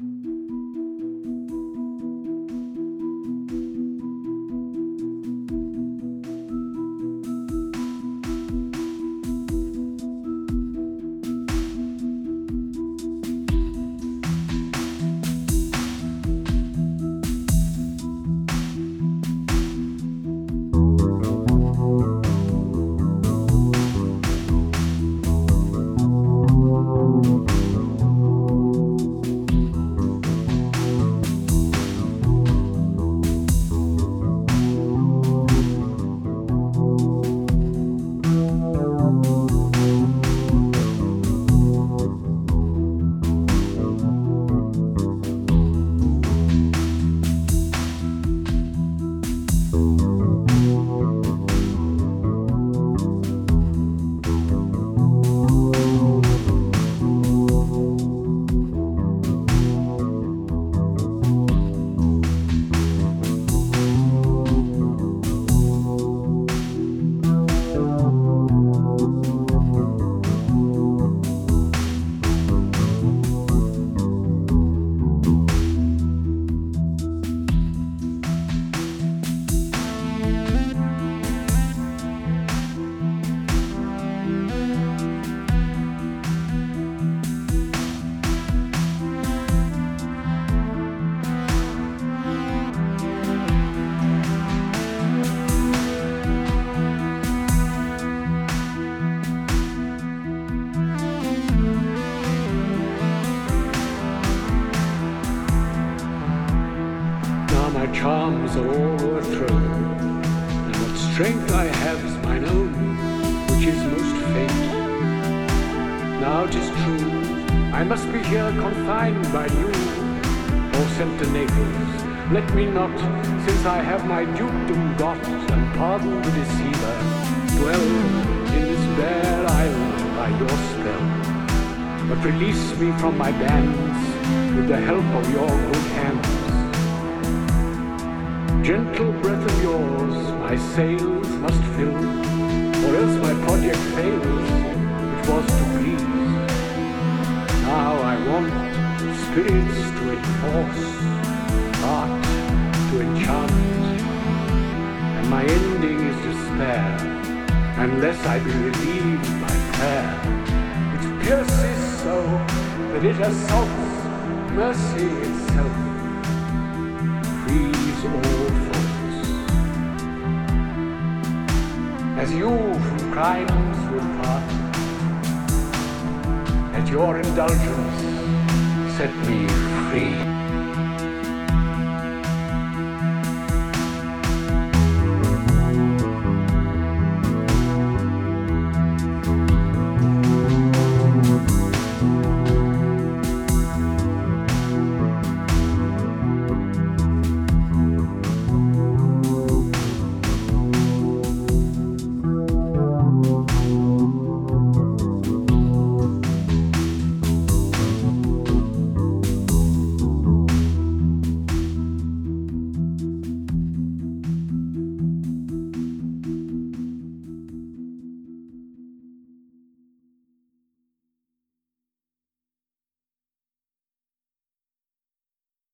Now my charms are all o'erthrown, and what strength I have is mine own, which is most faint. Now 'tis true, I must be here confined by you, or sent to Naples. Let me not, since I have my dukedom got, and pardon the deceiver, dwell in this bare island by your spell. But release me from my bands with the help of your good hands. Gentle breath of yours my sails must fill, or else my project fails, which was to please. Now I want spirits to enforce, art to enchant, and my ending is despair, unless I be relieved by prayer, which pierces so that it assaults mercy itself all faults. As you from crimes would part, at your indulgence set me free.